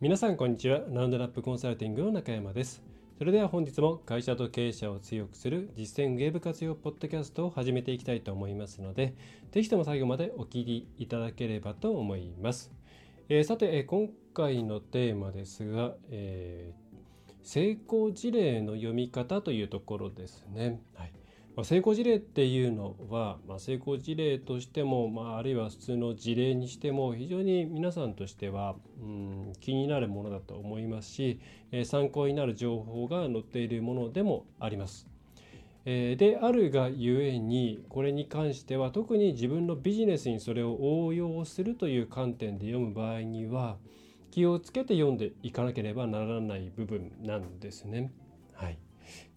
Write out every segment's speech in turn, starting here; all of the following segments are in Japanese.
皆さんこんにちは。ラウンドナップコンサルティングの中山です。それでは本日も会社と経営者を強くする実践ウェブ活用ポッドキャストを始めていきたいと思いますのでぜひとも最後までお聞きいただければと思います、えー、さて、えー、今回のテーマですが、えー、成功事例の読み方というところですね、はい。まあ、成功事例っていうのは、まあ、成功事例としても、まあ、あるいは普通の事例にしても非常に皆さんとしては、うん、気になるものだと思いますし、えー、参考になる情報が載っているものでもあります。え、であるがゆえにこれに関しては特に自分のビジネスにそれを応用するという観点で読む場合には気をつけて読んでいかなければならない部分なんですね。はい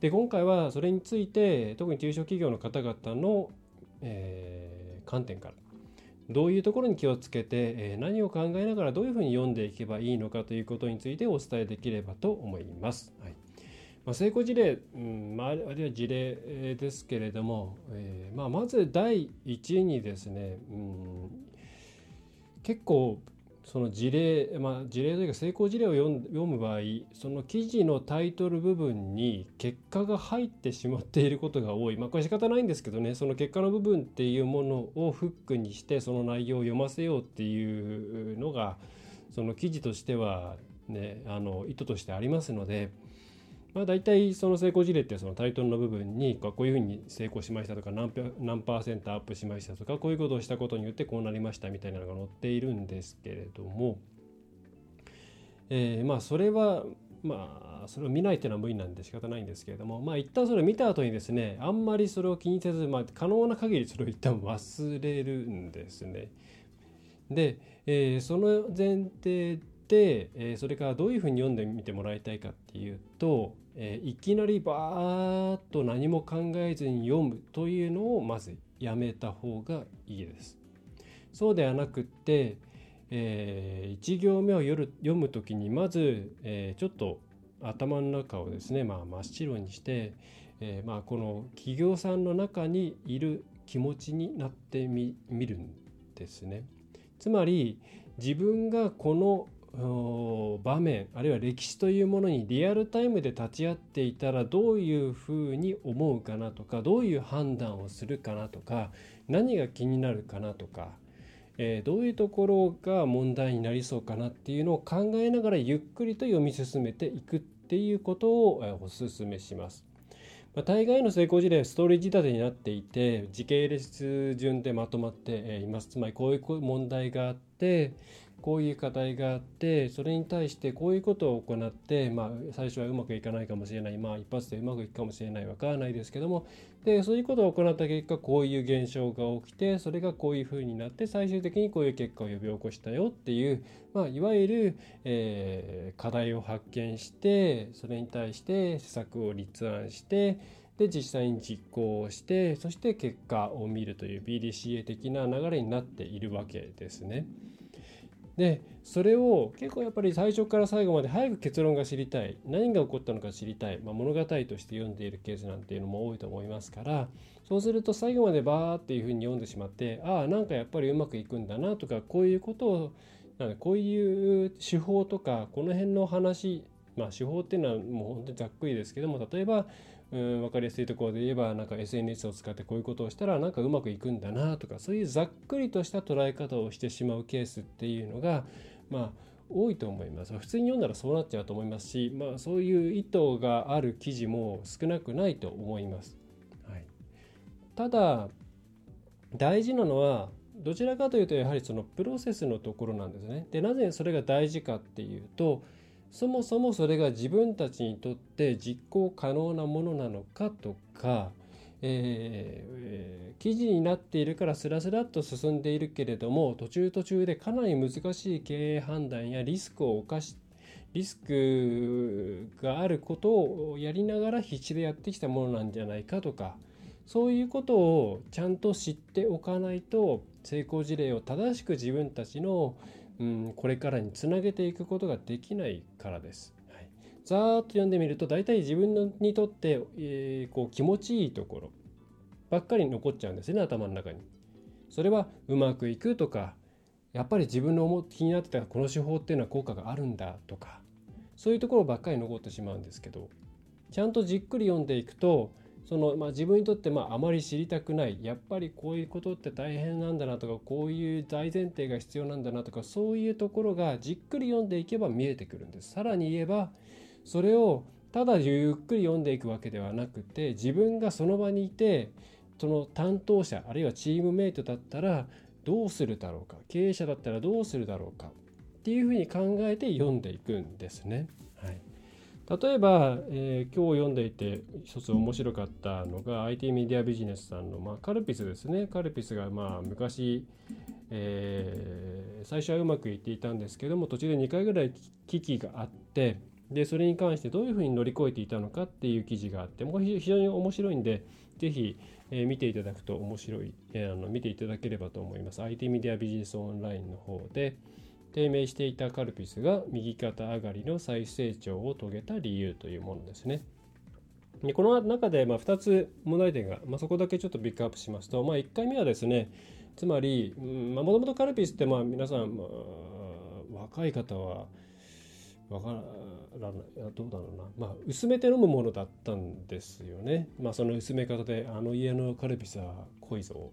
で今回はそれについて特に中小企業の方々の、えー、観点からどういうところに気をつけて、えー、何を考えながらどういうふうに読んでいけばいいのかということについてお伝えできればと思います。はいまあ、成功事例、うんまあ、あるいは事例ですけれども、えーまあ、まず第一にですね、うん、結構その事例、まあ、事例というか成功事例を読む場合その記事のタイトル部分に結果が入ってしまっていることが多いまあこれ仕方ないんですけどねその結果の部分っていうものをフックにしてその内容を読ませようっていうのがその記事としてはねあの意図としてありますので。まあ、大体その成功事例ってそのタイトルの部分にこういうふうに成功しましたとか何何パーセントアップしましたとかこういうことをしたことによってこうなりましたみたいなのが載っているんですけれども、えー、まあそれはまあそれを見ないっていうのは無理なんで仕方ないんですけれどもまあ一旦それを見た後にですねあんまりそれを気にせず、まあ、可能な限りそれを一旦忘れるんですね。で、えー、その前提で、えー、それからどういうふうに読んでみてもらいたいかっていうと、えー、いきなりバーッと何も考えずに読むというのをまずやめた方がいいです。そうではなくって、えー、1行目を読む時にまず、えー、ちょっと頭の中をですね、まあ、真っ白にして、えー、まあ、この企業さんの中にいる気持ちになってみるんですね。つまり自分がこの場面あるいは歴史というものにリアルタイムで立ち会っていたらどういうふうに思うかなとかどういう判断をするかなとか何が気になるかなとか、えー、どういうところが問題になりそうかなっていうのを考えながらゆっくりと読み進めていくっていうことをお勧めします。まあ、大概の成功事例はストーリー仕立てになっていて時系列順でまとまっています。つまりこういう問題があってこういう課題があってそれに対してこういうことを行って、まあ、最初はうまくいかないかもしれないまあ一発でうまくいくかもしれないわからないですけどもでそういうことを行った結果こういう現象が起きてそれがこういうふうになって最終的にこういう結果を呼び起こしたよっていう、まあ、いわゆる、えー、課題を発見してそれに対して施策を立案してで実際に実行をしてそして結果を見るという BDCA 的な流れになっているわけですね。でそれを結構やっぱり最初から最後まで早く結論が知りたい。何が起こったのか知りたい、まあ、物語として読んでいるケースなんていうのも多いと思いますから。そうすると最後までバーっていうふうに読んでしまってああなんかやっぱりうまくいくんだなとかこういうことをなんこういう手法とかこの辺の話まあ手法っていうのはもう本当にざっくりですけども例えばうん分かりやすいところで言えばなんか SNS を使ってこういうことをしたらなんかうまくいくんだなとかそういうざっくりとした捉え方をしてしまうケースっていうのがまあ多いと思います普通に読んだらそうなっちゃうと思いますし、まあ、そういう意図がある記事も少なくないと思います。はい、ただ大事なのはどちらかというとやはりそのプロセスのところなんですね。でなぜそれが大事かっていうとそもそもそれが自分たちにとって実行可能なものなのかとか、えー、記事になっているからスラスラっと進んでいるけれども途中途中でかなり難しい経営判断やリスクを冒しリスクがあることをやりながら必死でやってきたものなんじゃないかとかそういうことをちゃんと知っておかないと成功事例を正しく自分たちの、うん、これからにつなげていくことができないからです。はい、ざーっと読んでみると大体自分のにとって、えー、こう気持ちいいところばっかり残っちゃうんですね頭の中に。それはうまくいくとかやっぱり自分の思気になってたこの手法っていうのは効果があるんだとかそういうところばっかり残ってしまうんですけどちゃんとじっくり読んでいくとその、まあ、自分にとってまああまり知りたくないやっぱりこういうことって大変なんだなとかこういう大前提が必要なんだなとかそういうところがじっくり読んでいけば見えてくるんです。さらに言えばそれをただゆっくり読んでいくわけではなくて自分がその場にいてその担当者あるいはチームメイトだったらどうするだろうか経営者だったらどうするだろうかっていうふうに考えて読んでいくんですね。はい、例えば、えー、今日読んでいて一つ面白かったのが IT メディアビジネスさんの、まあ、カルピスですね。カルピスがまあ昔、えー、最初はうまくいっていたんですけども途中で2回ぐらい危機があってでそれに関してどういうふうに乗り越えていたのかっていう記事があってもう非常に面白いんでぜひ、えー、見ていただくと面白い、えー、あの見ていただければと思います。IT メディアビジネスオンラインの方で低迷していたカルピスが右肩上がりの再成長を遂げた理由というものですね。でこの中でま2つ問題点が、まあ、そこだけちょっとピックアップしますと、まあ、1回目はですねつまりもともとカルピスってまあ皆さん、まあ、若い方はわからないどうだろうな。まあ薄めて飲むものだったんですよね。まあその薄め方であの家のカルピスは濃いぞ。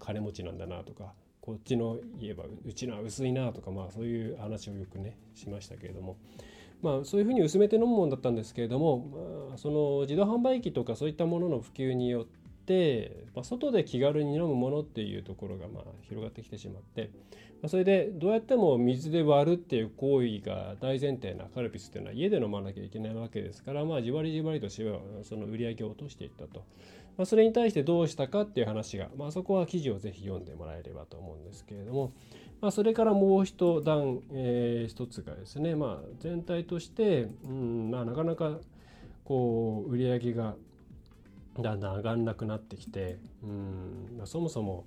金持ちなんだなとか。こっちの言えばうちのは薄いなとかまあそういう話をよくねしましたけれども。まあそういうふうに薄めて飲むもんだったんですけれども、まあ、その自動販売機とかそういったものの普及によっ、まあ、外で気軽に飲むものっていうところがまあ広がってきてしまって、まあ、それでどうやっても水で割るっていう行為が大前提なカルピスっていうのは家で飲まなきゃいけないわけですから、まあ、じわりじわりとしてはその売り上げを落としていったと。まあ、それに対してどうしたかっていう話が、まあ、そこは記事をぜひ読んでもらえればと思うんですけれども、まあ、それからもう一段、えー、一つがですね、まあ、全体として、うんまあ、なかなかこう売り上げがだんだん上がんなくなってきてうん、まあ、そもそも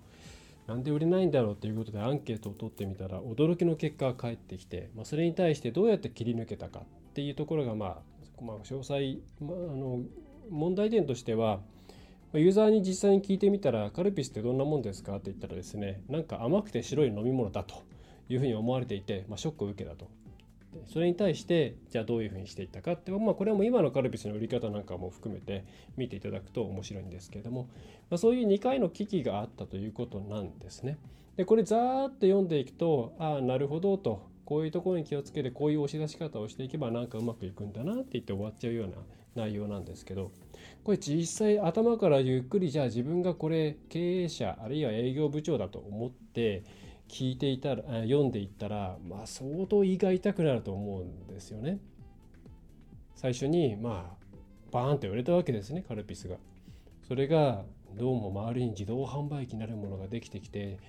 なんで売れないんだろうということでアンケートを取ってみたら驚きの結果が返ってきて、まあ、それに対してどうやって切り抜けたかっていうところが、まあ、まあ詳細、まあ、あの問題点としてはユーザーに実際に聞いてみたらカルピスってどんなもんですかって言ったらですねなんか甘くて白い飲み物だというふうに思われていて、まあ、ショックを受けたと。それに対してじゃあどういうふうにしていったかって、まあ、これはもう今のカルピスの売り方なんかも含めて見ていただくと面白いんですけれども、まあ、そういう2回の危機があったということなんですね。でこれざーって読んでいくとああなるほどとこういうところに気をつけてこういう押し出し方をしていけばなんかうまくいくんだなって言って終わっちゃうような内容なんですけどこれ実際頭からゆっくりじゃあ自分がこれ経営者あるいは営業部長だと思って聞いていたら読んでいったら、まあ、相当胃が痛くなると思うんですよね。最初にまあバーンと言われたわけですねカルピスが。それがどうも周りに自動販売機なるものができてきて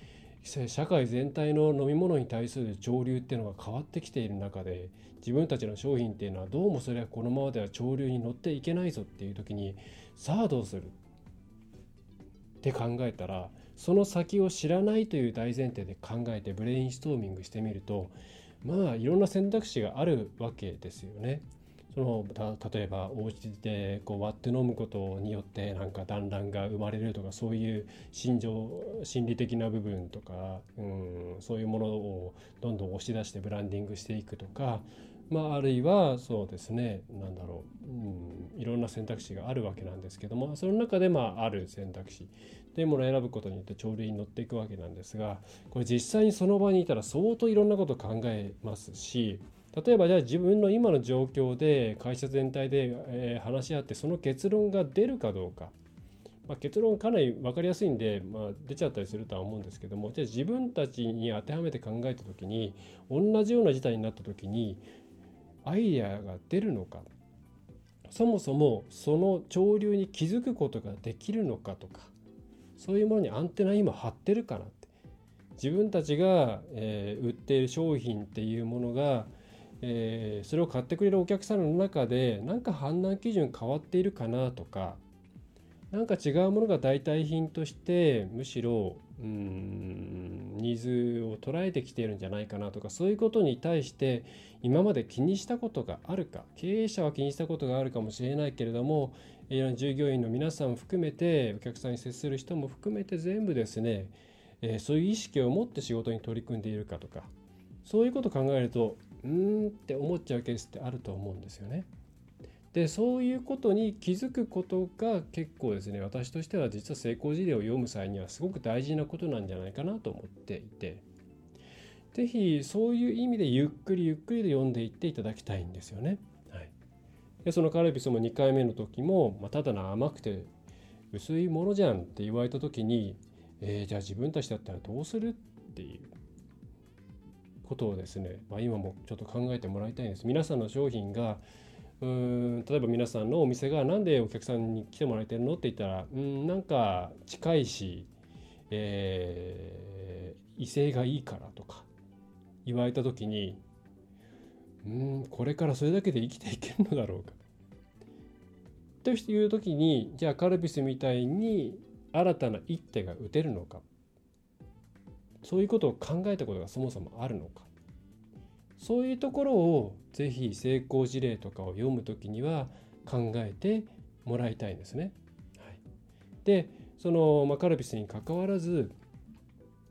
社会全体の飲み物に対する潮流っていうのが変わってきている中で自分たちの商品っていうのはどうもそれはこのままでは潮流に乗っていけないぞっていう時にさあどうするって考えたらその先を知らないという大前提で考えてブレインストーミングしてみるとまあいろんな選択肢があるわけですよね。その例えばお家でこう割って飲むことによってなんか団らんが生まれるとかそういう心情心理的な部分とか、うん、そういうものをどんどん押し出してブランディングしていくとかまあ、あるいはそうですね何だろう、うん、いろんな選択肢があるわけなんですけどもその中でまあある選択肢というものを選ぶことによって潮流に乗っていくわけなんですがこれ実際にその場にいたら相当いろんなことを考えますし例えばじゃあ自分の今の状況で会社全体で、え話し合ってその結論が出るかどうか、まあ、結論かなり分かりやすいんで、まあ、出ちゃったりするとは思うんですけどもじゃあ自分たちに当てはめて考えた時に同じような事態になった時にアイデアが出るのか。そもそもその潮流に気づくことができるのかとか。そういうものにアンテナ今張ってるかなって。自分たちが、えー、売っている商品っていうものが、えー、それを買ってくれるお客さんの中で何か判断基準変わっているかなとか。何か違うものが代替品としてむしろうんニーズを捉えてきているんじゃないかなとかそういうことに対して今まで気にしたことがあるか経営者は気にしたことがあるかもしれないけれども従業員の皆さん含めてお客さんに接する人も含めて全部ですね、そういう意識を持って仕事に取り組んでいるかとかそういうことを考えるとうーんって思っちゃうケースってあると思うんですよね。でそういうことに気づくことが結構ですね私としては実は成功事例を読む際にはすごく大事なことなんじゃないかなと思っていて是非そういう意味でゆっくりゆっくりで読んでいっていただきたいんですよね。はい、でそのカルピスも2回目の時も、まあ、ただの甘くて薄いものじゃんって言われた時に、えー、じゃあ自分たちだったらどうするっていうことをですね、まあ、今もちょっと考えてもらいたいんです。皆さんの商品がうん例えば皆さんのお店が何でお客さんに来てもらえてるのって言ったらうんなんか近いし、えー、威勢がいいからとか言われた時にうんこれからそれだけで生きていけるのだろうか。という時にじゃあカルピスみたいに新たな一手が打てるのか。そういうことを考えたことがそもそもあるのか。そういうところをぜひ成功事例とかを読む時には考えてもらいたいんですね。はい、でその、まあ、カルピスにかかわらず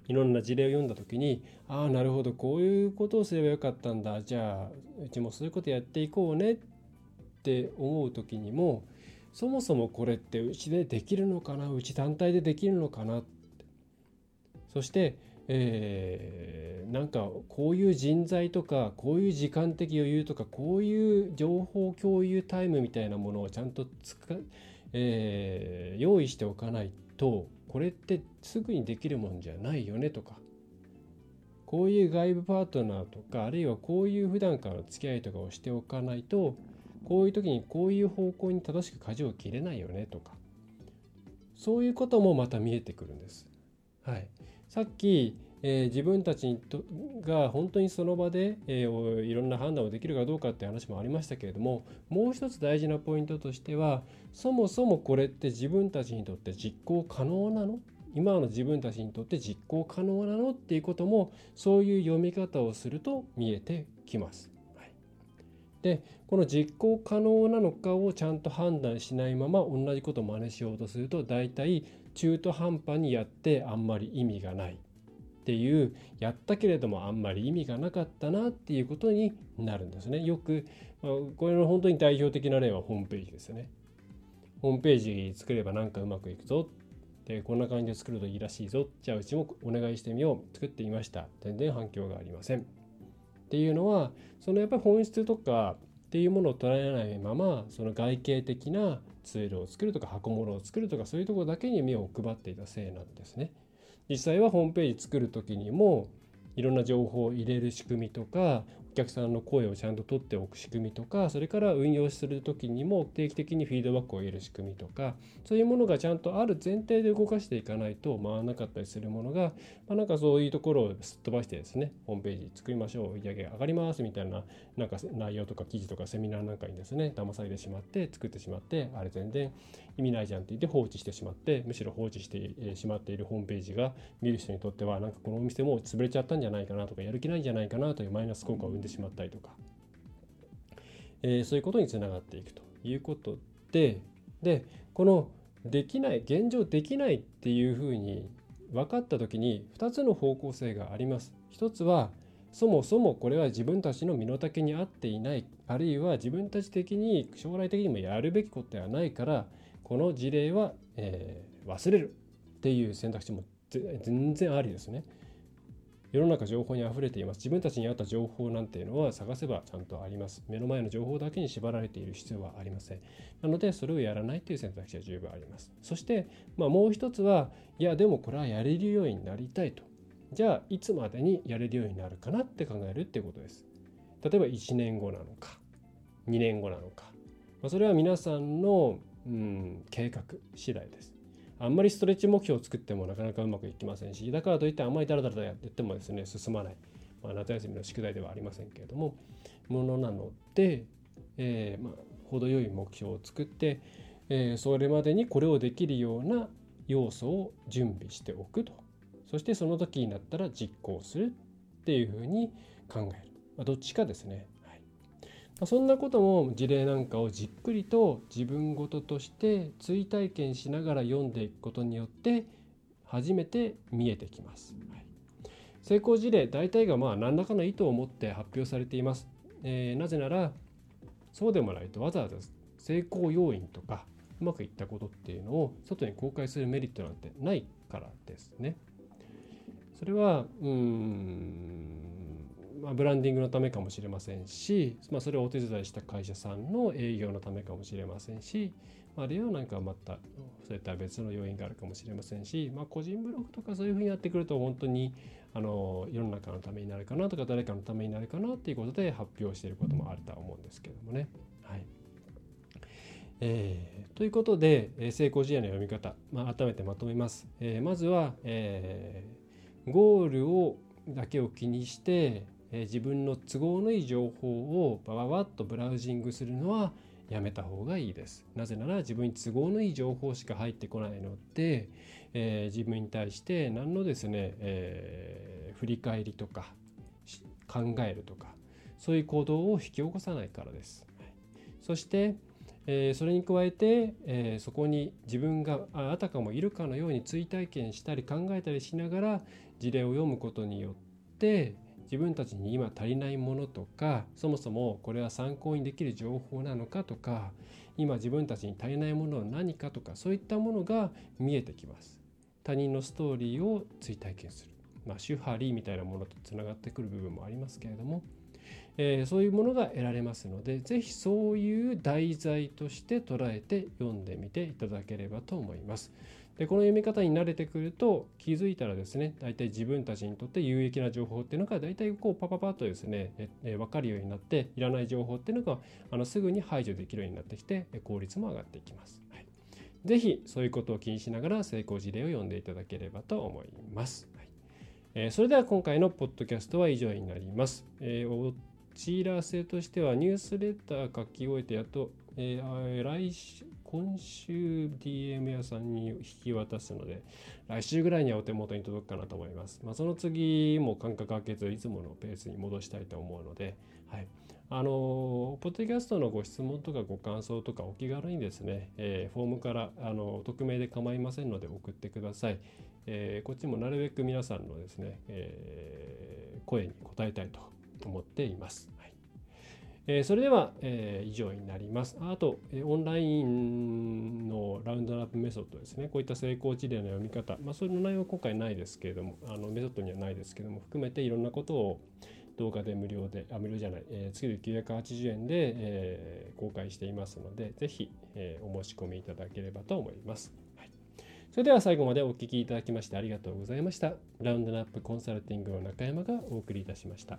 いろんな事例を読んだ時にああなるほどこういうことをすればよかったんだ。じゃあうちもそういうことやっていこうね。って思う時にもそもそもこれってうちでできるのかな？うち単体でできるのかな？そしてえー、なんかこういう人材とかこういう時間的余裕とかこういう情報共有タイムみたいなものをちゃんと使、えー、用意しておかないとこれってすぐにできるもんじゃないよねとかこういう外部パートナーとかあるいはこういう普段からの付き合いとかをしておかないとこういう時にこういう方向に正しく舵を切れないよねとかそういうこともまた見えてくるんです。はい、さっき、えー、自分たちにとが本当にその場で、えー、いろんな判断をできるかどうかって話もありましたけれどももう一つ大事なポイントとしてはそもそもこれって自分たちにとって実行可能なの？今の自分たちにとって実行可能なのっていうこともそういう読み方をすると見えてきます。はい、でこの実行可能なのかをちゃんと判断しないまま同じことを真似しようとすると大体中途半端にやってあんまり意味がないっていうやったけれどもあんまり意味がなかったなっていうことになるんですね。よくこれの本当に代表的な例はホームページですよね。ホームページ作ればなんかうまくいくぞでこんな感じで作るといいらしいぞじゃあうちもお願いしてみよう作ってみました全然反響がありませんっていうのはそのやっぱり本質とかっていうものを捉えないままその外形的なツールを作るとか箱物を作るとかそういうところだけに目を配っていたせいなんですね。実際はホームページ作る時にもいろんな情報を入れる仕組みとかお客さんの声をちゃんと取っておく仕組みとかそれから運用する時にも定期的にフィードバックを得る仕組みとかそういうものがちゃんとある前提で動かしていかないと回らなかったりするものが、まあ、なんかそういうところをすっ飛ばしてですねホームページ作りましょう売り上げ上がりますみたいななんか内容とか記事とかセミナーなんかにですね騙されてしまって作ってしまってあれ全然意味ないじゃんって言って放置してしまってむしろ放置してしまっているホームページが見る人にとってはなんかこのお店もう潰れちゃったんじゃないかなとかやる気ないんじゃないかなというマイナス効果を生んでしまったりとかえー、そういうことにつながっていくということででこのできない現状できないっていうふうに分かった時に2つの方向性があります。一つはそもそもこれは自分たちの身の丈に合っていないあるいは自分たち的に将来的にもやるべきことではないからこの事例は、えー、忘れるっていう選択肢も全然ありですね。世の中情報にあふれています。自分たちに合った情報なんていうのは探せばちゃんとあります。目の前の情報だけに縛られている必要はありません。なのでそれをやらないという選択肢は十分あります。そして、まあ、もう一つはいやでもこれはやれるようになりたいと。じゃあいつまでにやれるようになるかなって考えるっていうことです。例えば1年後なのか2年後なのか、まあ、それは皆さんの、うん、計画次第です。あんまりストレッチ目標を作ってもなかなかうまくいきませんしだからといってあんまりダラダラやってもですね進まないまあ、夏休みの宿題ではありませんけれどもものなので、えー、まあ、程よい目標を作って、えー、それまでにこれをできるような要素を準備しておくと。そしてその時になったら実行するっていうふうに考える、まあ、どっちかですね、ま、そんなことも事例なんかをじっくりと自分ごととして追体験しながら読んでいくことによって初めて見えてきます、はい、成功事例大体がまあ何らかの意図を持って発表されています、えー、なぜならそうでもないとわざわざ成功要因とかうまくいったことっていうのを外に公開するメリットなんてないからですね。それはうーんまあ、ブランディングのためかもしれませんし、まあ、それをお手伝いした会社さんの営業のためかもしれませんし、あるいはなんかまたそういった別の要因があるかもしれませんし、まあ、個人ブログとかそういうふうにやってくると本当にあの世の中のためになるかなとか誰かのためになるかなっていうことで発表していることもあるとは思うんですけどもね。はいえー、ということで、え成功事例の読み方、まあ、改めてまとめます。えー、まずは、えー、ゴールをだけを気にして、え自分の都合のいい情報をバババッとブラウジングするのはやめた方がいいです。なぜなら自分に都合のいい情報しか入ってこないので、えー、自分に対して何のですね、えー、振り返りとか考えるとかそういう行動を引き起こさないからです。そして、えー、それに加えて、えそこに自分があたかもいるかのように追体験したり考えたりしながら事例を読むことによって自分たちに今足りないものとかそもそもこれは参考にできる情報なのかとか今自分たちに足りないものは何かとかそういったものが見えてきます。他人のストーリーを追体験する、まあ、手張りみたいなものとつながってくる部分もありますけれども、えー、そういうものが得られますので是非そういう題材として捉えて読んでみていただければと思います。でこの読み方に慣れてくると気づいたらですね大体自分たちにとって有益な情報っていうのが大体こうパパパッとですねええ分かるようになっていらない情報っていうのがあのすぐに排除できるようになってきて効率も上がっていきます。はい、ぜひそういうことを気にしながら成功事例を読んでいただければと思います。はいえー、それでは今回のポッドキャストは以上になります。えー、お知らせとしてはニュースレター書き終えてやっと、えー、来週今週 DM 屋さんに引き渡すので、来週ぐらいにはお手元に届くかなと思います。まあ、その次も間隔空けず、いつものペースに戻したいと思うので、はい。あの、ポッドキャストのご質問とかご感想とかお気軽にですね、えー、フォームから、あの、匿名で構いませんので送ってください。えー、こっちもなるべく皆さんのですね、えー、声に応えたいと思っています。はいえそれでは、え以上になります。あと、えオンラインのラウンドアップメソッドですね。こういった成功事例の読み方、まあ、それの内容は今回ないですけれども、あのメソッドにはないですけれども、含めていろんなことを動画で無料で、あ、無料じゃない、えー、月々980円で、えー、公開していますので、ぜひ、えー、お申し込みいただければと思います。はい、それでは最後までお聴きいただきましてありがとうございました。ラウンドアップコンサルティングの中山がお送りいたしました。